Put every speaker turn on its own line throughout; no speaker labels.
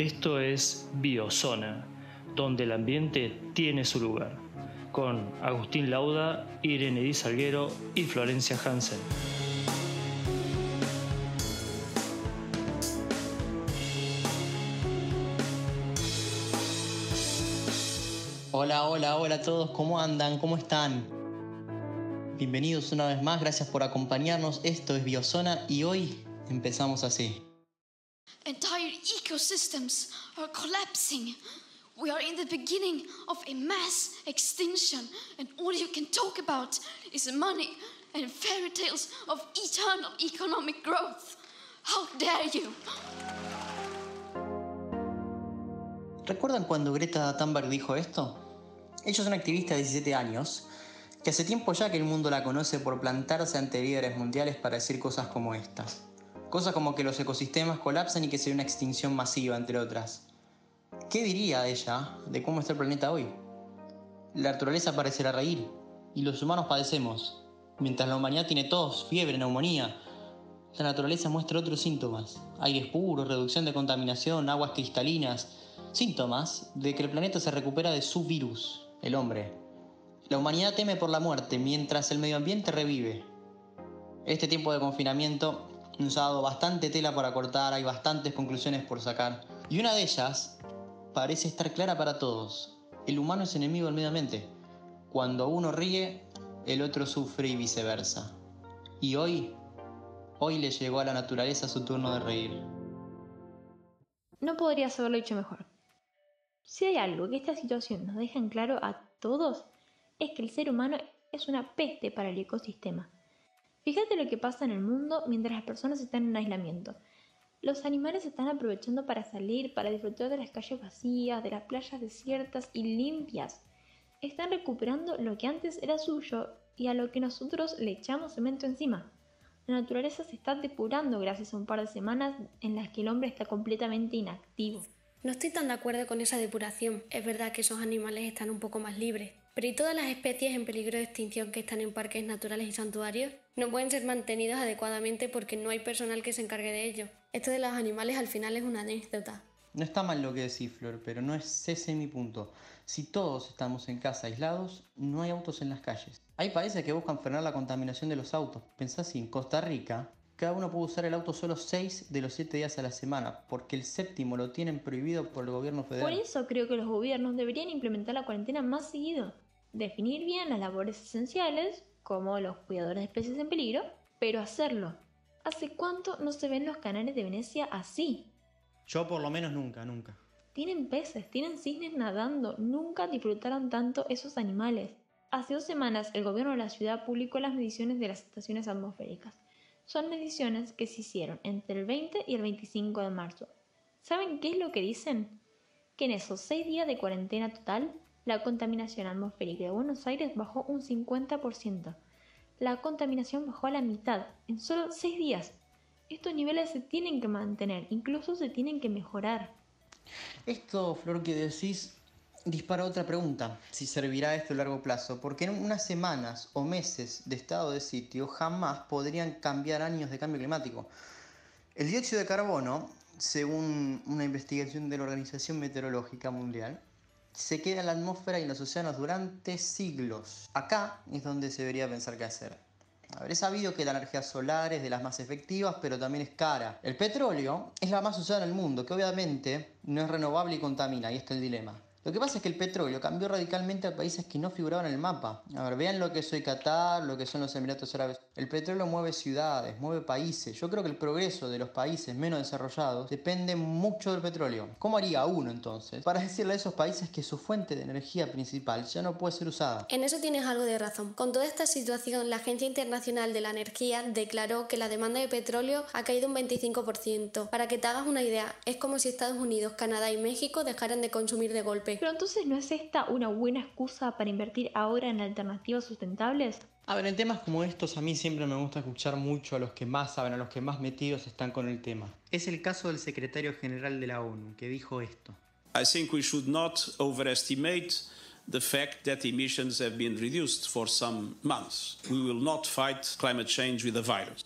Esto es Biozona, donde el ambiente tiene su lugar, con Agustín Lauda, Irene Di Salguero y Florencia Hansen.
Hola, hola, hola a todos, ¿cómo andan? ¿Cómo están? Bienvenidos una vez más, gracias por acompañarnos. Esto es Biozona y hoy empezamos así.
Entire ecosystems are collapsing. We are in the beginning of a mass extinction, and all you can talk about is money and fairy tales of eternal economic growth. How dare you!
¿Recuerdan cuando Greta Thunberg dijo esto? Ella es una activista de 17 años que hace tiempo ya que el mundo la conoce por plantarse ante líderes mundiales para decir cosas como estas. Cosas como que los ecosistemas colapsan y que se ve una extinción masiva, entre otras. ¿Qué diría ella de cómo está el planeta hoy? La naturaleza parecerá reír y los humanos padecemos. Mientras la humanidad tiene tos, fiebre, neumonía, la naturaleza muestra otros síntomas. Aires puros, reducción de contaminación, aguas cristalinas. Síntomas de que el planeta se recupera de su virus, el hombre. La humanidad teme por la muerte mientras el medio ambiente revive. Este tiempo de confinamiento dado bastante tela para cortar, hay bastantes conclusiones por sacar. Y una de ellas parece estar clara para todos. El humano es enemigo del medio ambiente. Cuando uno ríe, el otro sufre y viceversa. Y hoy, hoy le llegó a la naturaleza su turno de reír.
No podrías haberlo hecho mejor. Si hay algo que esta situación nos deja en claro a todos, es que el ser humano es una peste para el ecosistema. Fíjate lo que pasa en el mundo mientras las personas están en aislamiento. Los animales están aprovechando para salir, para disfrutar de las calles vacías, de las playas desiertas y limpias. Están recuperando lo que antes era suyo y a lo que nosotros le echamos cemento encima. La naturaleza se está depurando gracias a un par de semanas en las que el hombre está completamente inactivo.
No estoy tan de acuerdo con esa depuración. Es verdad que esos animales están un poco más libres. Pero ¿y todas las especies en peligro de extinción que están en parques naturales y santuarios? No pueden ser mantenidas adecuadamente porque no hay personal que se encargue de ello. Esto de los animales al final es una anécdota.
No está mal lo que decís, Flor, pero no es ese mi punto. Si todos estamos en casa aislados, no hay autos en las calles. Hay países que buscan frenar la contaminación de los autos. Pensá si en Costa Rica cada uno puede usar el auto solo 6 de los 7 días a la semana, porque el séptimo lo tienen prohibido por el gobierno federal.
Por eso creo que los gobiernos deberían implementar la cuarentena más seguido. Definir bien las labores esenciales, como los cuidadores de especies en peligro, pero hacerlo. ¿Hace cuánto no se ven los canales de Venecia así?
Yo por lo menos nunca, nunca.
Tienen peces, tienen cisnes nadando, nunca disfrutaron tanto esos animales. Hace dos semanas el gobierno de la ciudad publicó las mediciones de las estaciones atmosféricas son mediciones que se hicieron entre el 20 y el 25 de marzo. ¿Saben qué es lo que dicen? Que en esos seis días de cuarentena total, la contaminación atmosférica de Buenos Aires bajó un 50%. La contaminación bajó a la mitad en solo seis días. Estos niveles se tienen que mantener, incluso se tienen que mejorar.
Esto, Flor, que decís dispara otra pregunta, si servirá esto a largo plazo, porque en unas semanas o meses de estado de sitio jamás podrían cambiar años de cambio climático. El dióxido de carbono, según una investigación de la Organización Meteorológica Mundial, se queda en la atmósfera y en los océanos durante siglos. Acá es donde se debería pensar qué hacer. Habré sabido que la energía solar es de las más efectivas, pero también es cara. El petróleo es la más usada en el mundo, que obviamente no es renovable y contamina, y este es el dilema. Lo que pasa es que el petróleo cambió radicalmente a países que no figuraban en el mapa. A ver, vean lo que es hoy Qatar, lo que son los Emiratos Árabes. El petróleo mueve ciudades, mueve países. Yo creo que el progreso de los países menos desarrollados depende mucho del petróleo. ¿Cómo haría uno entonces para decirle a esos países que su fuente de energía principal ya no puede ser usada?
En eso tienes algo de razón. Con toda esta situación, la Agencia Internacional de la Energía declaró que la demanda de petróleo ha caído un 25%. Para que te hagas una idea, es como si Estados Unidos, Canadá y México dejaran de consumir de golpe.
Pero entonces, ¿no es esta una buena excusa para invertir ahora en alternativas sustentables?
A ver, en temas como estos a mí siempre me gusta escuchar mucho a los que más saben, a los que más metidos están con el tema. Es el caso del secretario general de la ONU, que dijo esto.
I think we should not overestimate the fact that emissions have been reduced for some months. We will not fight climate change with a virus.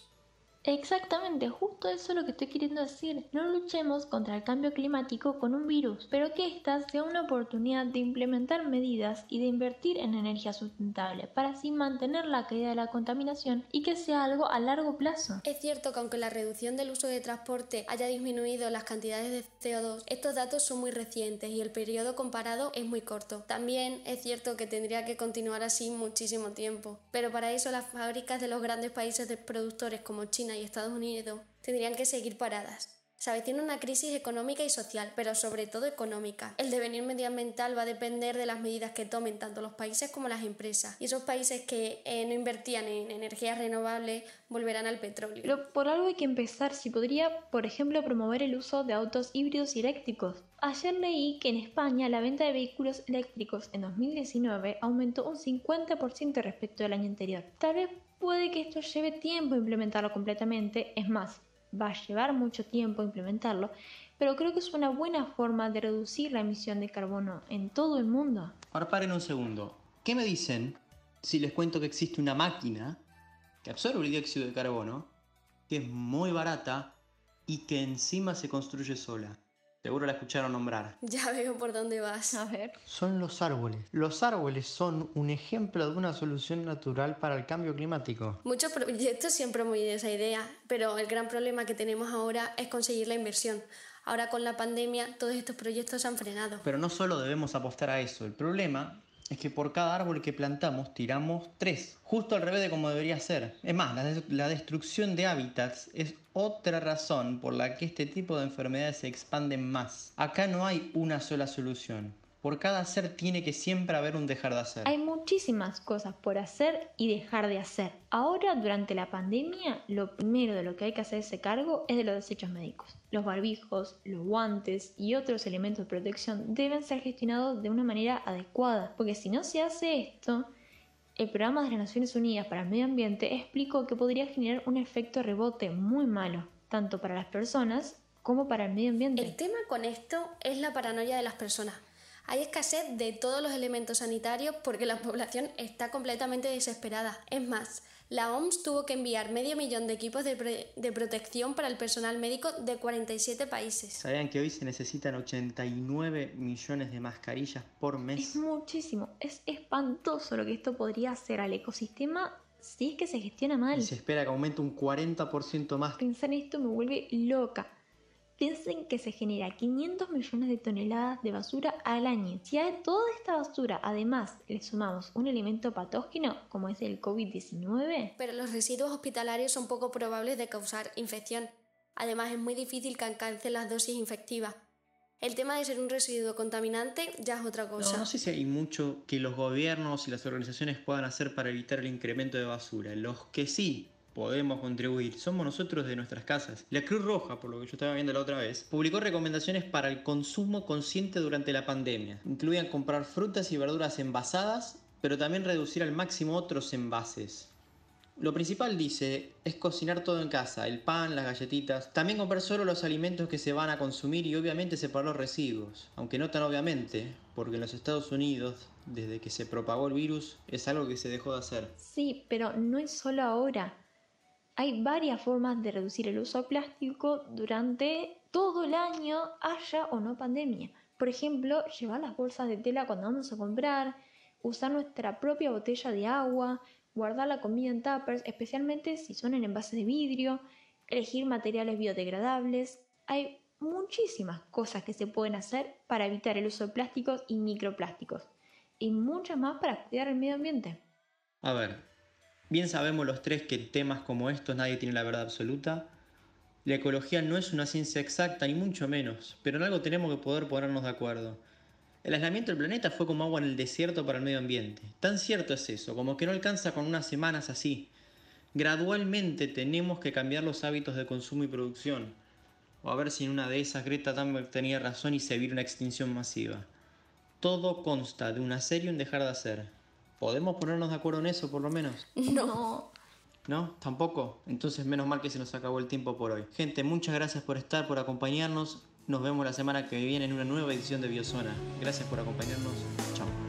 Exactamente, justo eso es lo que estoy queriendo decir. No luchemos contra el cambio climático con un virus, pero que ésta sea una oportunidad de implementar medidas y de invertir en energía sustentable para así mantener la caída de la contaminación y que sea algo a largo plazo.
Es cierto que aunque la reducción del uso de transporte haya disminuido las cantidades de CO2, estos datos son muy recientes y el periodo comparado es muy corto. También es cierto que tendría que continuar así muchísimo tiempo, pero para eso las fábricas de los grandes países productores como China y Estados Unidos tendrían que seguir paradas. Se avecina una crisis económica y social, pero sobre todo económica. El devenir medioambiental va a depender de las medidas que tomen tanto los países como las empresas. Y esos países que eh, no invertían en energías renovables volverán al petróleo.
Pero por algo hay que empezar. Si podría, por ejemplo, promover el uso de autos híbridos y eléctricos. Ayer leí que en España la venta de vehículos eléctricos en 2019 aumentó un 50% respecto al año anterior. Tal vez puede que esto lleve tiempo implementarlo completamente. Es más, va a llevar mucho tiempo implementarlo, pero creo que es una buena forma de reducir la emisión de carbono en todo el mundo.
Ahora paren un segundo. ¿Qué me dicen si les cuento que existe una máquina que absorbe el dióxido de carbono, que es muy barata y que encima se construye sola? Seguro la escucharon nombrar.
Ya veo por dónde vas.
A ver.
Son los árboles. Los árboles son un ejemplo de una solución natural para el cambio climático.
Muchos proyectos siempre muy de esa idea, pero el gran problema que tenemos ahora es conseguir la inversión. Ahora con la pandemia todos estos proyectos se han frenado.
Pero no solo debemos apostar a eso. El problema es que por cada árbol que plantamos tiramos tres, justo al revés de como debería ser. Es más, la, destrucción de hábitats es otra razón por la que este tipo de enfermedades se expanden más. Acá no hay una sola solución. Por cada ser tiene que siempre haber un dejar de hacer.
Hay muchísimas cosas por hacer y dejar de hacer. Ahora, durante la pandemia, lo primero de lo que hay que hacerse cargo es de los desechos médicos. Los barbijos, los guantes y otros elementos de protección deben ser gestionados de una manera adecuada, porque si no se hace esto, el programa de las Naciones Unidas para el Medio Ambiente explicó que podría generar un efecto rebote muy malo, tanto para las personas como para el medio ambiente.
El tema con esto es la paranoia de las personas. Hay escasez de todos los elementos sanitarios porque la población está completamente desesperada. Es más, la OMS tuvo que enviar medio millón de equipos de, de, protección para el personal médico de 47 países.
¿Sabían que hoy se necesitan 89 millones de mascarillas por mes?
Es muchísimo. Es espantoso lo que esto podría hacer al ecosistema si es que se gestiona mal.
Y se espera que aumente un 40% más.
Pensar en esto me vuelve loca. Piensen que se genera 500 millones de toneladas de basura al año. Si a toda esta basura además le sumamos un elemento patógeno como es el COVID-19...
Pero los residuos hospitalarios son poco probables de causar infección. Además es muy difícil que alcancen las dosis infectivas. El tema de ser un residuo contaminante ya es otra cosa.
No, no sé si hay mucho que los gobiernos y las organizaciones puedan hacer para evitar el incremento de basura. Los que sí podemos contribuir somos nosotros de nuestras casas. La Cruz Roja, por lo que yo estaba viendo la otra vez, publicó recomendaciones para el consumo consciente durante la pandemia. Incluían comprar frutas y verduras envasadas, pero también reducir al máximo otros envases. Lo principal, dice, es cocinar todo en casa, el pan, las galletitas. También comprar solo los alimentos que se van a consumir y obviamente separar los residuos. Aunque no tan obviamente, porque en los Estados Unidos, desde que se propagó el virus, es algo que se dejó de hacer.
Sí, pero no es solo ahora. Hay varias formas de reducir el uso de plástico durante todo el año, haya o no pandemia. Por ejemplo, llevar las bolsas de tela cuando vamos a comprar, usar nuestra propia botella de agua, guardar la comida en tuppers, especialmente si son en envases de vidrio, elegir materiales biodegradables. Hay muchísimas cosas que se pueden hacer para evitar el uso de plásticos y microplásticos, y muchas más para cuidar el medio ambiente.
A ver, Bien sabemos los tres que en temas como estos nadie tiene la verdad absoluta. La ecología no es una ciencia exacta, ni mucho menos, pero en algo tenemos que poder ponernos de acuerdo. El aislamiento del planeta fue como agua en el desierto para el medio ambiente. Tan cierto es eso, como que no alcanza con unas semanas así. Gradualmente tenemos que cambiar los hábitos de consumo y producción. O a ver si en una de esas Greta Thunberg tenía razón y se vio una extinción masiva. Todo consta de un hacer y un dejar de hacer. ¿Podemos ponernos de acuerdo en eso, por lo menos?
No.
¿No? ¿Tampoco? Entonces menos mal que se nos acabó el tiempo por hoy. Gente, muchas gracias por estar, por acompañarnos. Nos vemos la semana que viene en una nueva edición de Biozona. Gracias por acompañarnos. Chao.